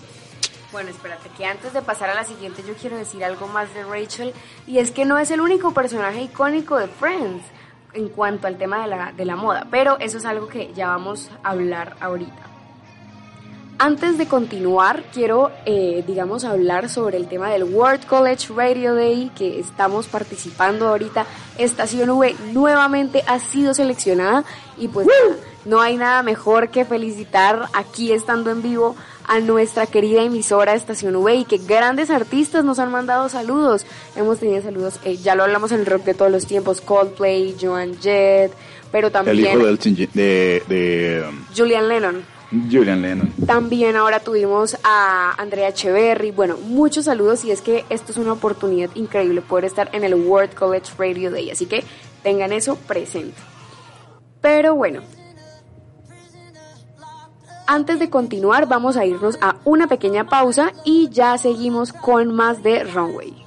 Bueno, espérate, que antes de pasar a la siguiente yo quiero decir algo más de Rachel y es que no es el único personaje icónico de Friends en cuanto al tema de la, de la moda, pero eso es algo que ya vamos a hablar ahorita. Antes de continuar, quiero, eh, digamos, hablar sobre el tema del World College Radio Day que estamos participando ahorita. Estación V nuevamente ha sido seleccionada y pues no hay nada mejor que felicitar aquí estando en vivo a nuestra querida emisora Estación V y que grandes artistas nos han mandado saludos. Hemos tenido saludos, eh, ya lo hablamos en el rock de todos los tiempos, Coldplay, Joan Jett, pero El también hijo de, Elton John- de, de um, Julian Lennon. Julian Lennon. También ahora tuvimos a Andrea Echeverry. Bueno, muchos saludos y es que esto es una oportunidad increíble poder estar en el World College Radio Day. Así que tengan eso presente. Pero bueno, antes de continuar vamos a irnos a una pequeña pausa y ya seguimos con más de Runway.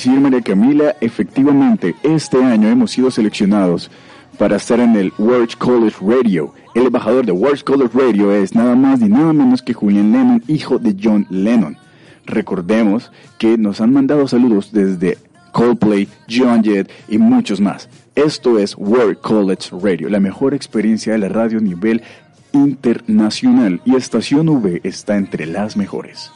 Decir María Camila, efectivamente este año hemos sido seleccionados para estar en el World College Radio. El embajador de World College Radio es nada más ni nada menos que Julian Lennon, hijo de John Lennon. Recordemos que nos han mandado saludos desde Coldplay, John Jett y muchos más. Esto es World College Radio, la mejor experiencia de la radio a nivel internacional y Estación V está entre las mejores.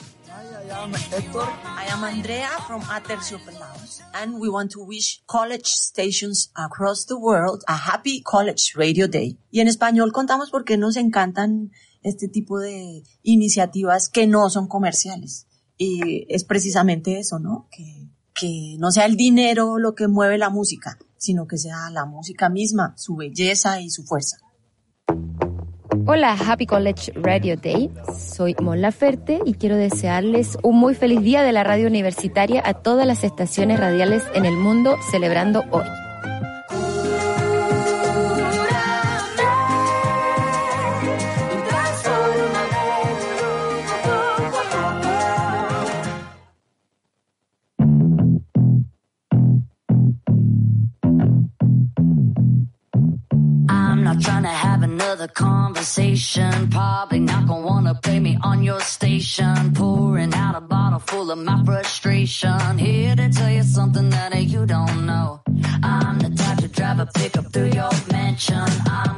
Hector. I am Andrea from Aterciopelados, and we want to wish college stations across the world a happy College Radio Day. Y en español contamos porque nos encantan este tipo de iniciativas que no son comerciales. Y es precisamente eso, ¿no? Que, que no sea el dinero lo que mueve la música, sino que sea la música misma, su belleza y su fuerza. Hola, Happy College Radio Day. Soy Mon Laferte y quiero desearles un muy feliz día de la radio universitaria a todas las estaciones radiales en el mundo celebrando hoy. Play me on your station. Pouring out a bottle full of my frustration. Here to tell you something that you don't know. I'm the type to drive a pickup through your mansion. I'm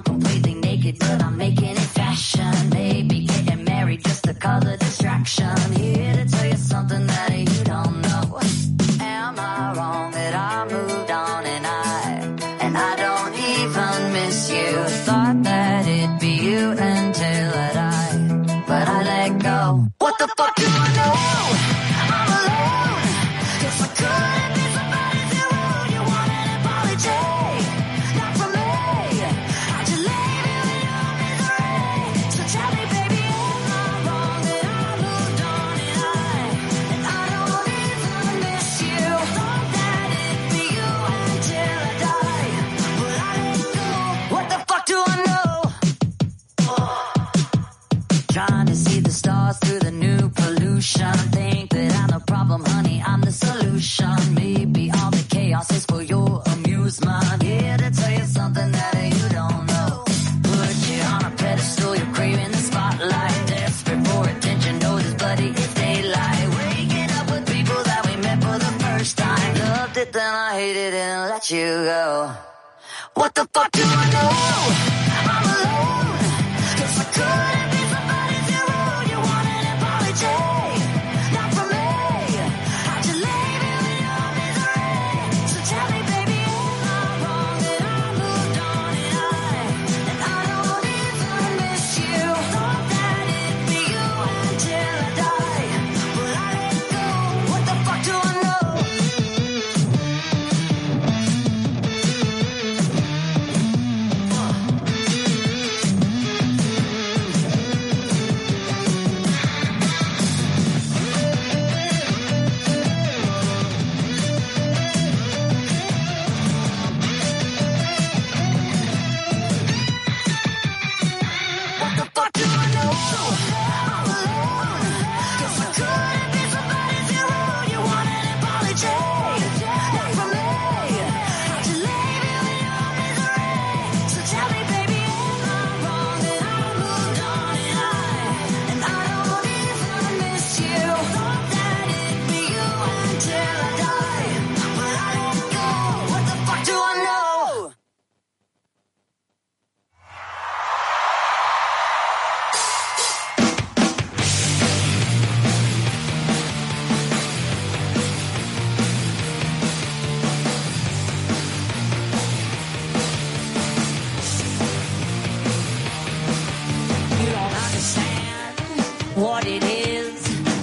loved it, then I hated it and let you go. What the fuck do I know? I'm alone. Cause I couldn't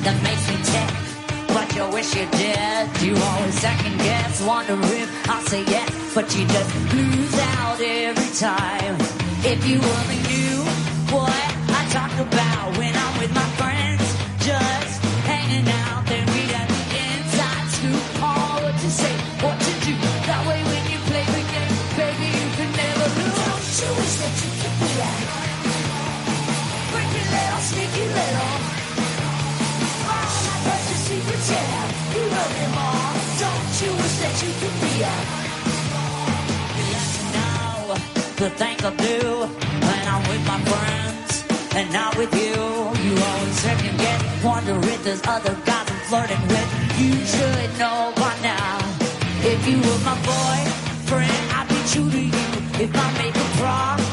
that makes me tick. But you wish you did. You always second guess, wonder if I say yes, but you just lose out every time. If you only knew what I talk about when I'm with my friends. death, you love him all. Don't you wish that you could be a Yes, now the thing I do when I'm with my friends and not with you. You always second guess, wonder if there's other guys I'm flirting with. You should know by now. If you were my boyfriend, I'd be true to you. If I make a promise.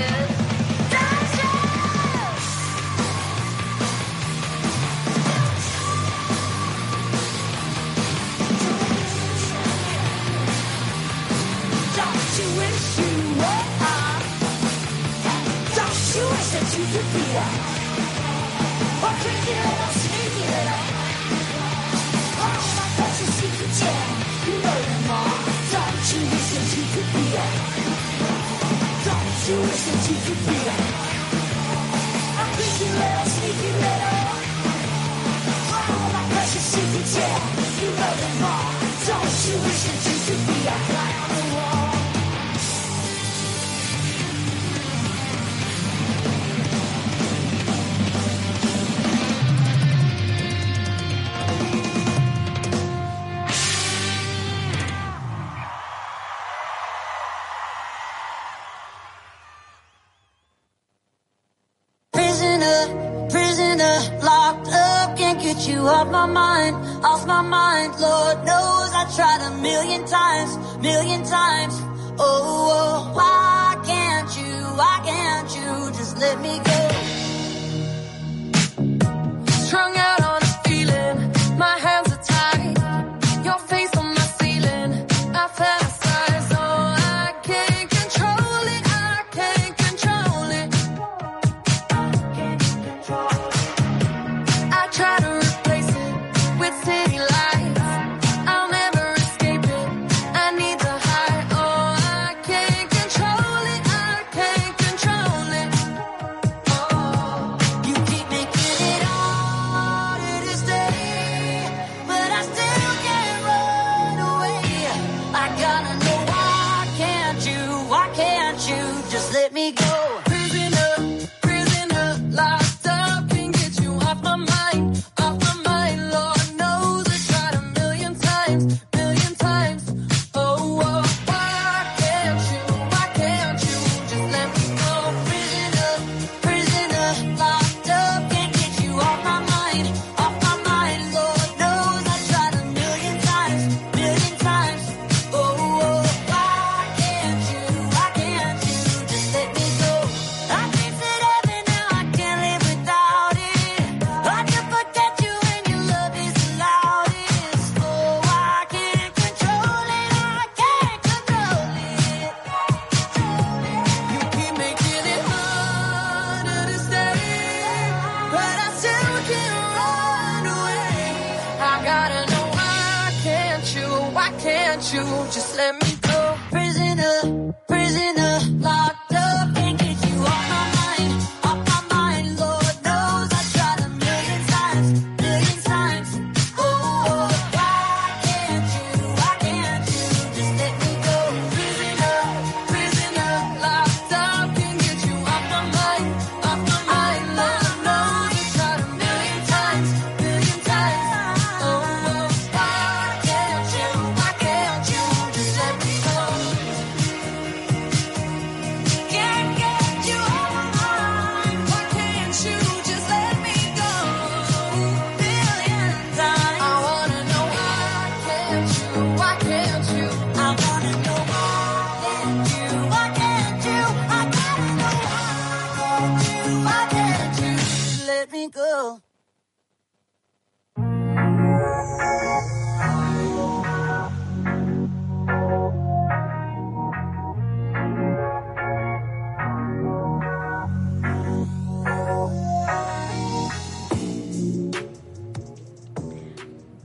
million times. Oh, oh, why can't you, why can't you just let me go?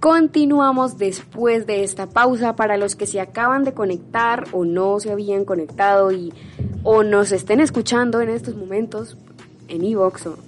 Continuamos después de esta pausa para los que se acaban de conectar o no se habían conectado y o nos estén escuchando en estos momentos en Evox o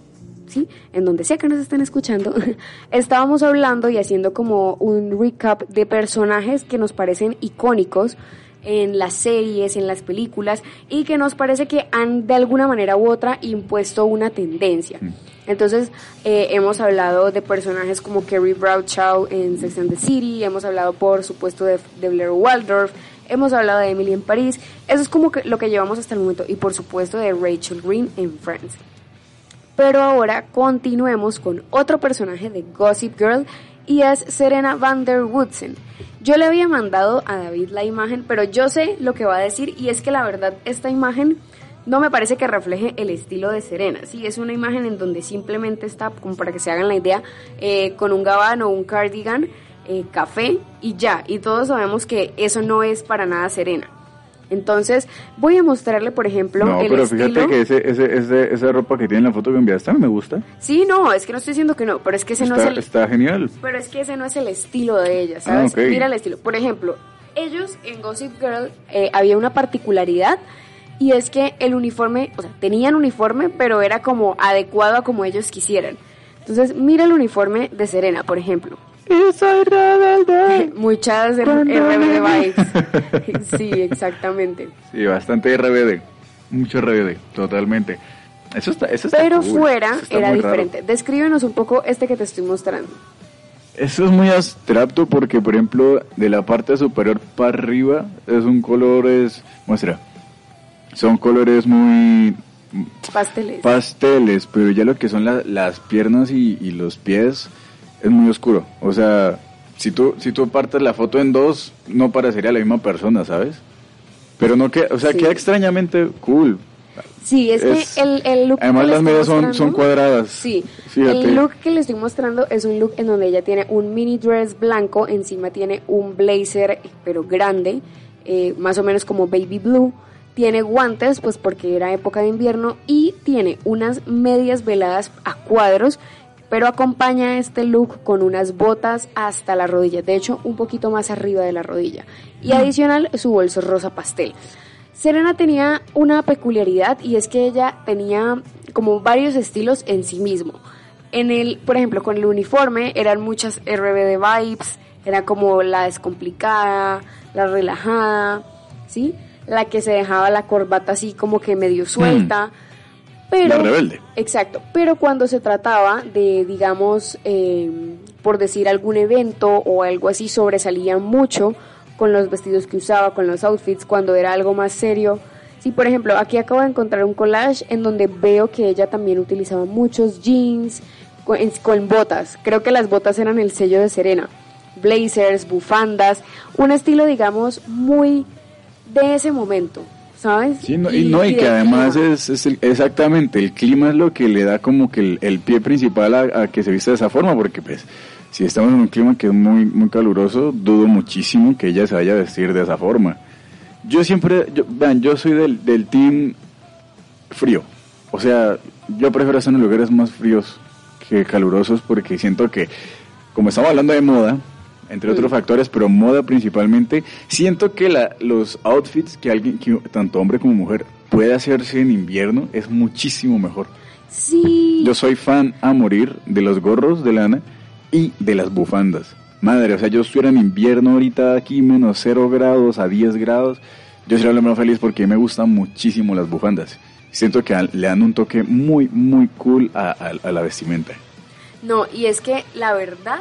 sí, en donde sea que nos estén escuchando. Estábamos hablando y haciendo como un recap de personajes que nos parecen icónicos en las series, en las películas y que nos parece que han de alguna manera u otra impuesto una tendencia. Entonces, eh, hemos hablado de personajes como Kerry Bradshaw en Sex and the City, hemos hablado, por supuesto, de, de Blair Waldorf, hemos hablado de Emily en París. Eso es como que lo que llevamos hasta el momento. Y, por supuesto, de Rachel Green en Friends. Pero ahora continuemos con otro personaje de Gossip Girl y es Serena Van der Woodsen. Yo le había mandado a David la imagen, pero yo sé lo que va a decir y es que la verdad esta imagen no me parece que refleje el estilo de Serena. Sí, es una imagen en donde simplemente está, como para que se hagan la idea, eh, con un gabán o un cardigan, eh, café y ya. Y todos sabemos que eso no es para nada Serena. Entonces, voy a mostrarle, por ejemplo, No, el pero estilo. fíjate que ese, ese, ese- esa ropa que tiene en la foto que enviaste me gusta. Sí, no, es que no estoy diciendo que no, pero es que ese no es Está, el... está genial. Pero es que ese no es el estilo de ella, ¿sabes? Ah, ok. Mira el estilo. Por ejemplo, ellos en Gossip Girl eh, había una particularidad y es que el uniforme, o sea, tenían uniforme, pero era como adecuado a como ellos quisieran. Entonces, mira el uniforme de Serena, por ejemplo. Y soy rebelde. Muchas RBD vibes. Sí, exactamente. Sí, bastante RBD. Mucho RBD, totalmente. Eso está, eso está Pero cool, fuera eso está era muy raro. diferente. Descríbenos un poco este que te estoy mostrando. Eso es muy abstracto porque, por ejemplo, de la parte superior para arriba es un color, es, muestra, son colores muy Pasteles. pasteles, pero ya lo que son la- las piernas y, y los pies es muy oscuro. O sea, si tú, si tú partes la foto en dos, no parecería la misma persona, ¿sabes? Pero no queda, o sea, Sí. queda extrañamente cool. Sí, es, Es- que el, el look. Además que las medias son, son cuadradas. Sí, Fíjate. el look que le estoy mostrando es un look en donde ella tiene un mini dress blanco, encima tiene un blazer, pero grande, eh, más o menos como baby blue. Tiene guantes, pues porque era época de invierno, y tiene unas medias veladas a cuadros, pero acompaña este look con unas botas hasta la rodilla, de hecho un poquito más arriba de la rodilla. Y adicional su bolso rosa pastel. Serena tenía una peculiaridad y es que ella tenía como varios estilos en sí mismo. En el, por ejemplo, con el uniforme eran muchas RBD vibes, era como la descomplicada, la relajada, ¿sí? La que se dejaba la corbata así como que medio suelta. Pero, La rebelde. Exacto, pero cuando se trataba de, digamos, eh, por decir algún evento o algo así, sobresalía mucho con los vestidos que usaba, con los outfits, cuando era algo más serio. Sí, por ejemplo, aquí acabo de encontrar un collage en donde veo que ella también utilizaba muchos jeans con botas. Creo que las botas eran el sello de Serena. Blazers, bufandas, un estilo, digamos, muy de ese momento, ¿sabes? Sí, no, y, no, y que además es, es el- exactamente, el clima es lo que le da como que el, el pie principal a, a que se vista de esa forma, porque pues si estamos en un clima que es muy, muy caluroso, dudo muchísimo que ella se vaya a vestir de esa forma. Yo siempre, yo, vean, yo soy del, del team frío, o sea, yo prefiero estar en lugares más fríos que calurosos porque siento que, como estamos hablando de moda, entre otros factores, pero moda principalmente, siento que la, los outfits que alguien, que tanto hombre como mujer, puede hacerse en invierno es muchísimo mejor. Sí. Yo soy fan a morir de los gorros de lana y de las bufandas. Madre, o sea, yo estuviera en invierno ahorita aquí, menos 0 grados a 10 grados, yo sería lo más feliz porque me gustan muchísimo las bufandas. Siento que le dan un toque muy, muy cool a, a- a la vestimenta. No, y es que la verdad,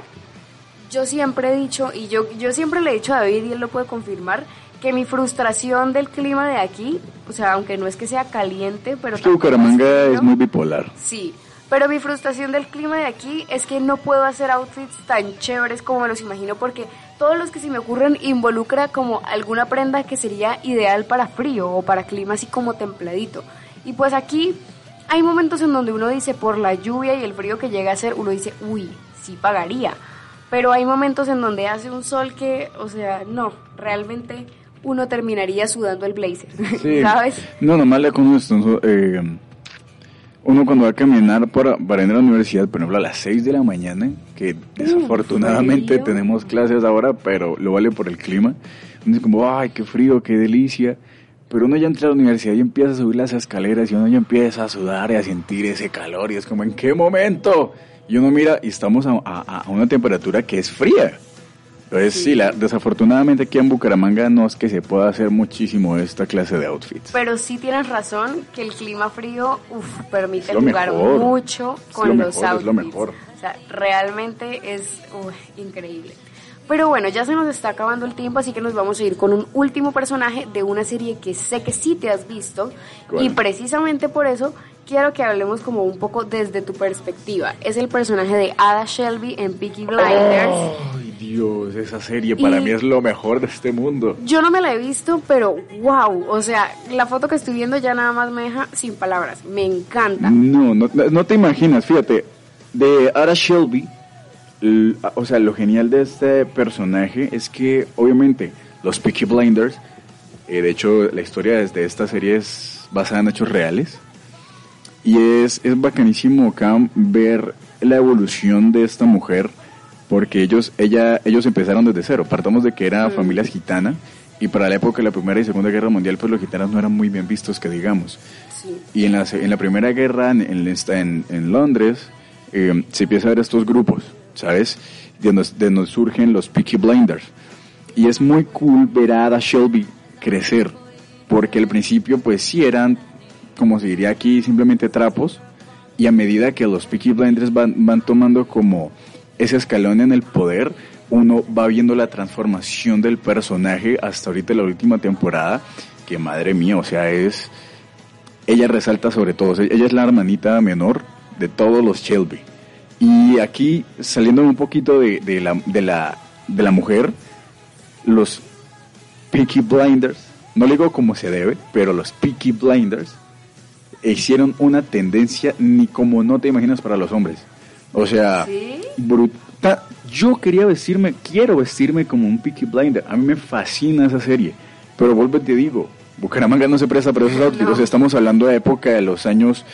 yo siempre he dicho, y yo, yo siempre le he dicho a David, y él lo puede confirmar, que mi frustración del clima de aquí, o sea, aunque no es que sea caliente, pero... Es que Bucaramanga frío, es muy bipolar. Sí, pero mi frustración del clima de aquí es que no puedo hacer outfits tan chéveres como me los imagino porque todos los que se me ocurren involucra como alguna prenda que sería ideal para frío o para clima así como templadito. Y pues aquí hay momentos en donde uno dice por la lluvia y el frío que llega a ser, uno dice, uy, sí pagaría. Pero hay momentos en donde hace un sol que, o sea, no, realmente uno terminaría sudando el blazer, Sí. ¿sabes? No, nomás le eh, uno cuando va a caminar para, para ir a la universidad, por ejemplo, a las 6 de la mañana, que desafortunadamente frío. tenemos clases ahora, pero lo vale por el clima, uno dice como, ay, qué frío, qué delicia, pero uno ya entra a la universidad y empieza a subir las escaleras y uno ya empieza a sudar y a sentir ese calor y es como, ¿en qué momento? Y uno mira y estamos a, a- a una temperatura que es fría. Entonces, sí, la, desafortunadamente aquí en Bucaramanga no es que se pueda hacer muchísimo esta clase de outfits. Pero sí tienes razón que el clima frío uf, permite jugar mejor. mucho con lo los mejor, outfits. es lo mejor. O sea, realmente es uf, increíble. Pero bueno, ya se nos está acabando el tiempo, así que nos vamos a ir con un último personaje de una serie que sé que sí te has visto. ¿Cuál? Y precisamente por eso quiero que hablemos como un poco desde tu perspectiva. Es el personaje de Ada Shelby en Peaky Blinders. Ay, Dios, esa serie para Y- mí es lo mejor de este mundo. Yo no me la he visto, pero wow, o sea, la foto que estoy viendo ya nada más me deja sin palabras. Me encanta. No, no, no te imaginas, fíjate, de Ara Shelby, o sea, lo genial de este personaje es que, obviamente, los Peaky Blinders, eh, de hecho, la historia de esta serie es basada en hechos reales, y es, es bacanísimo acá ver la evolución de esta mujer, porque ellos, ella, ellos empezaron desde cero, partamos de que era familia gitana, y para la época de la Primera y Segunda Guerra Mundial, pues los gitanos no eran muy bien vistos, que digamos. Sí. Y en la, en la Primera Guerra en, en, en- Londres eh, se empieza a ver estos grupos, ¿sabes? De donde, de donde surgen los Peaky Blinders. Y es muy cool ver a Ada Shelby crecer, porque al principio pues sí eran, como se diría aquí, simplemente trapos, y a medida que los Peaky Blinders van, van tomando como ese escalón en el poder, uno va viendo la transformación del personaje hasta ahorita la última temporada, que madre mía, o sea, es ella resalta sobre todo, ella es la hermanita menor de todos los Shelby. Y aquí, saliendo un poquito de, de la, de, la, de la mujer, los Peaky Blinders, no le digo como se debe, pero los Peaky Blinders hicieron una tendencia ni como no te imaginas para los hombres. O sea, ¿Sí? bruta. Yo quería vestirme, quiero vestirme como un Peaky Blinder. A mí me fascina esa serie. Pero vuelvo y te digo, Bucaramanga no se presta para esos outfits. No. O sea, estamos hablando de época de los años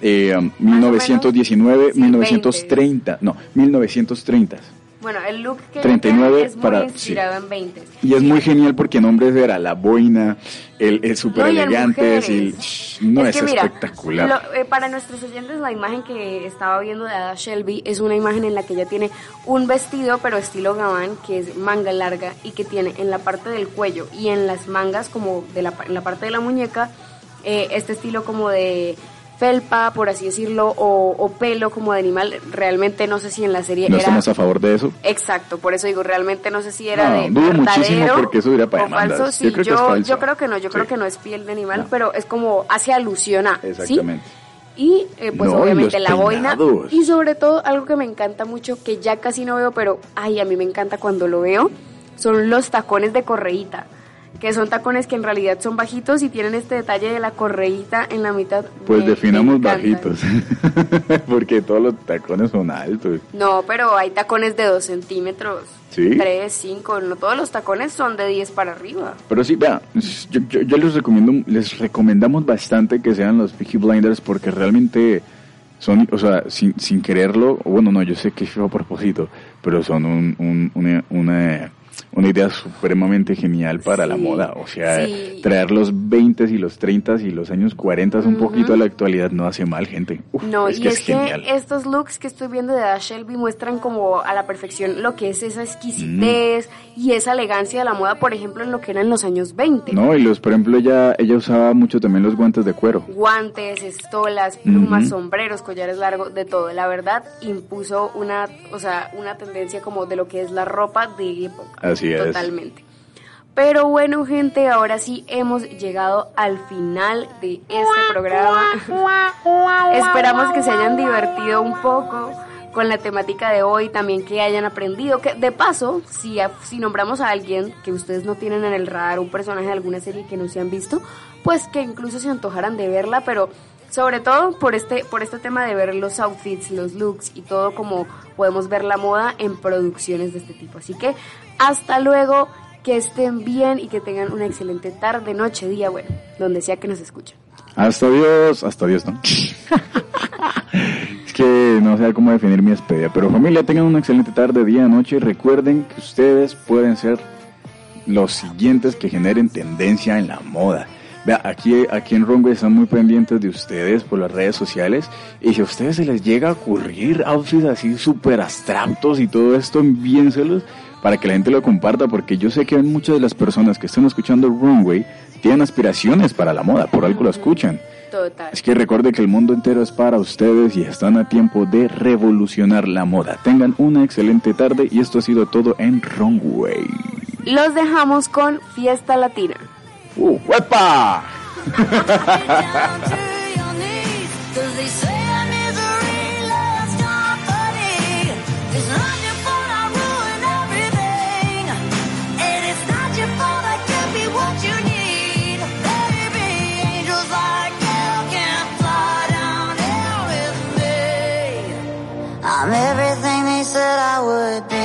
eh, Más o 1919, menos, sí, 1930. No, 1930. Bueno, el look que 39 tiene es muy para- inspirado en 20. Y es muy genial porque en hombres era la boina, el, el súper No, elegante, es, el- no es, que mira, espectacular. lo- eh, para nuestros oyentes, la imagen que estaba viendo de Ada Shelby es una imagen en la que ella tiene un vestido, pero estilo gabán, que es manga larga y que tiene en la parte del cuello y en las mangas, como de la, en la parte de la muñeca, eh, este estilo como de felpa, por así decirlo, o, o pelo como de animal. Realmente no sé si en la serie no era... estamos a favor de eso. Exacto, por eso digo, realmente no sé si era No, de dudo muchísimo porque eso para o falso. Sí, Yo creo que es falso. yo creo que no, yo creo Sí. que no es piel de animal, No. pero es como hace alusión a, ¿sí? Exactamente. Y eh, pues No, obviamente la boina y sobre todo algo que me encanta mucho que ya casi no veo, pero ay, a mí me encanta cuando lo veo, son los tacones de correíta, que son tacones que en realidad son bajitos y tienen este detalle de la correíta en la mitad. Pues definamos bajitos, porque todos los tacones son altos. No, pero hay tacones de 2 centímetros, ¿Sí? 3, 5, no todos los tacones son de 10 para arriba. Pero sí, vea, yo, yo- yo les recomiendo, les recomendamos bastante que sean los Peaky Blinders porque realmente son, o sea, sin, sin quererlo, bueno, no, yo sé que fue a propósito, pero son un, un- una, una, una idea supremamente genial para la moda. O sea, sí. traer los 20 y los 30 y los años 40 un Ujú. poquito a la actualidad no hace mal, gente. Uf, No, es y que es es genial. que estos looks que estoy viendo de Ada Shelby muestran como a la perfección lo que es esa exquisitez Mm. y esa elegancia de la moda, por ejemplo, en lo que eran los años 20. No, y los, por ejemplo, ella, ella usaba mucho también los guantes de cuero. Guantes, estolas, plumas, sombreros, collares largos, de todo. La verdad, impuso una, o sea, una tendencia como de lo que es la ropa de época. Así Totalmente. Pero bueno, gente, ahora sí hemos llegado al final de este programa. Esperamos que se hayan divertido un poco con la temática de hoy, también que hayan aprendido que de paso, si, si nombramos a alguien que ustedes no tienen en el radar, un personaje de alguna serie que no se han visto, pues que incluso se antojaran de verla, pero sobre todo por este, por este tema de ver los outfits, los looks y todo como podemos ver la moda en producciones de este tipo. Así que hasta luego, que estén bien y que tengan una excelente tarde, noche, día, bueno, donde sea que nos escuchen. Hasta Dios, hasta Dios, ¿no? es que no sé cómo definir mi despedida, pero familia, tengan una excelente tarde, día, noche y recuerden que ustedes pueden ser los siguientes que generen tendencia en la moda. Vea, aquí, aquí en Runway están muy pendientes de ustedes por las redes sociales y si a ustedes se les llega a ocurrir outfits así súper abstractos y todo esto, envíenselos para que la gente lo comparta porque yo sé que muchas de las personas que están escuchando Runway tienen aspiraciones para la moda, por algo lo escuchan. Total. Es que recuerde que el mundo entero es para ustedes y están a tiempo de revolucionar la moda. Tengan una excelente tarde y esto ha sido todo en Runway. Los dejamos con Fiesta Latina. Uh, ¡Wepa! I'm everything they said I would be.